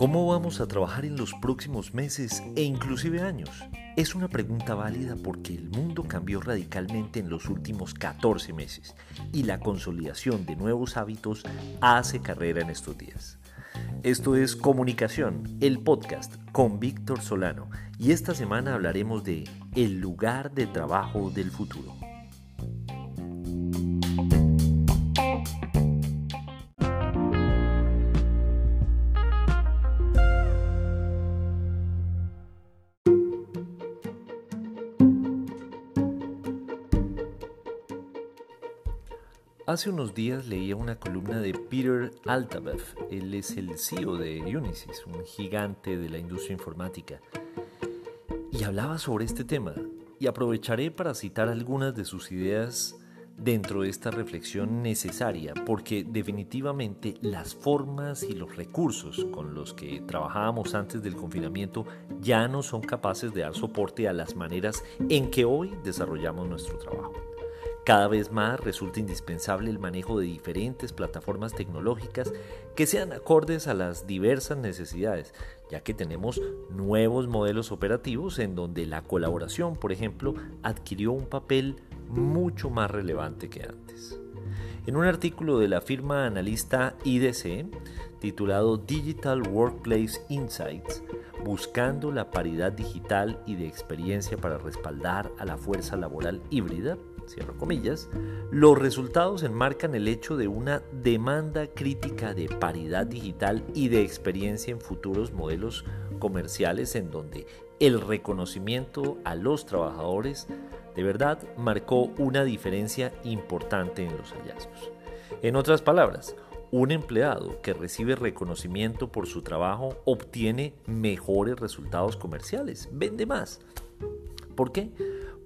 ¿Cómo vamos a trabajar en los próximos meses e inclusive años? Es una pregunta válida porque el mundo cambió radicalmente en los últimos 14 meses y la consolidación de nuevos hábitos hace carrera en estos días. Esto es Comunicación, el podcast con Víctor Solano y esta semana hablaremos de el lugar de trabajo del futuro. Hace unos días leía una columna de Peter Altabev, él es el CEO de Unisys, un gigante de la industria informática, y hablaba sobre este tema, y aprovecharé para citar algunas de sus ideas dentro de esta reflexión necesaria, porque definitivamente las formas y los recursos con los que trabajábamos antes del confinamiento ya no son capaces de dar soporte a las maneras en que hoy desarrollamos nuestro trabajo. Cada vez más resulta indispensable el manejo de diferentes plataformas tecnológicas que sean acordes a las diversas necesidades, ya que tenemos nuevos modelos operativos en donde la colaboración, por ejemplo, adquirió un papel mucho más relevante que antes. En un artículo de la firma analista IDC, titulado Digital Workplace Insights, buscando la paridad digital y de experiencia para respaldar a la fuerza laboral híbrida, cierro comillas, los resultados enmarcan el hecho de una demanda crítica de paridad digital y de experiencia en futuros modelos comerciales en donde el reconocimiento a los trabajadores de verdad marcó una diferencia importante en los hallazgos. En otras palabras, un empleado que recibe reconocimiento por su trabajo obtiene mejores resultados comerciales, vende más. ¿Por qué?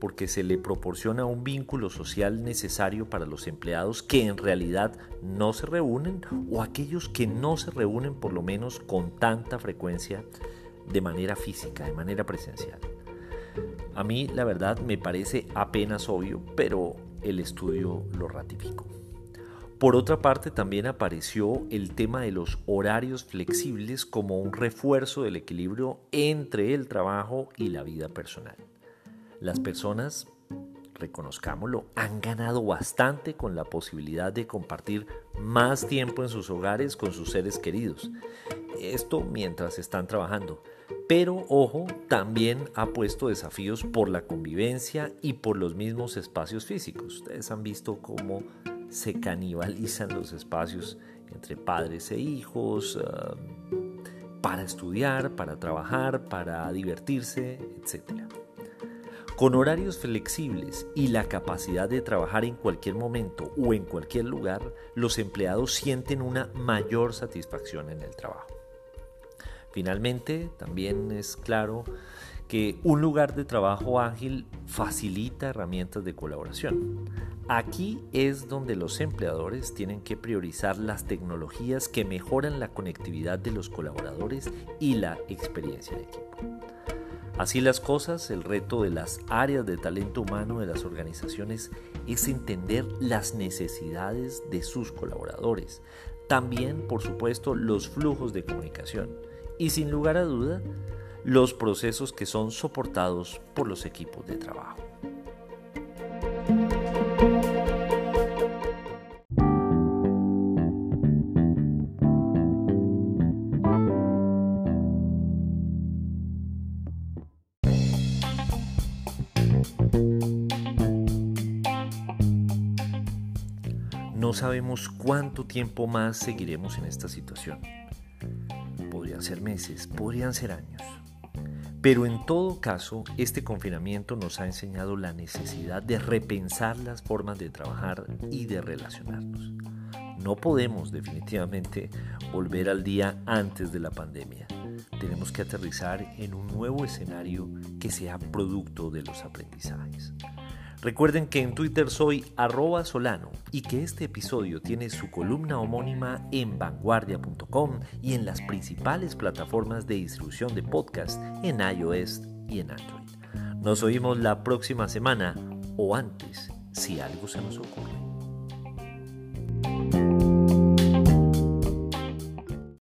Porque se le proporciona un vínculo social necesario para los empleados que en realidad no se reúnen o aquellos que no se reúnen por lo menos con tanta frecuencia de manera física, de manera presencial. A mí la verdad me parece apenas obvio, pero el estudio lo ratificó. Por otra parte, también apareció el tema de los horarios flexibles como un refuerzo del equilibrio entre el trabajo y la vida personal. Las personas, reconozcámoslo, han ganado bastante con la posibilidad de compartir más tiempo en sus hogares con sus seres queridos. Esto mientras están trabajando. Pero ojo, también ha puesto desafíos por la convivencia y por los mismos espacios físicos. Ustedes han visto cómo se canibalizan los espacios entre padres e hijos, ah, para estudiar, para trabajar, para divertirse, etcétera. Con horarios flexibles y la capacidad de trabajar en cualquier momento o en cualquier lugar, los empleados sienten una mayor satisfacción en el trabajo. Finalmente, también es claro que un lugar de trabajo ágil facilita herramientas de colaboración. Aquí es donde los empleadores tienen que priorizar las tecnologías que mejoran la conectividad de los colaboradores y la experiencia de equipo. Así las cosas, el reto de las áreas de talento humano de las organizaciones es entender las necesidades de sus colaboradores, también por supuesto los flujos de comunicación y sin lugar a duda los procesos que son soportados por los equipos de trabajo. No sabemos cuánto tiempo más seguiremos en esta situación. Podrían ser meses, podrían ser años. Pero en todo caso, este confinamiento nos ha enseñado la necesidad de repensar las formas de trabajar y de relacionarnos. No podemos definitivamente volver al día antes de la pandemia. Tenemos que aterrizar en un nuevo escenario que sea producto de los aprendizajes. Recuerden que en Twitter soy arroba solano y que este episodio tiene su columna homónima en vanguardia.com y en las principales plataformas de distribución de podcast en iOS y en Android. Nos oímos la próxima semana o antes, si algo se nos ocurre.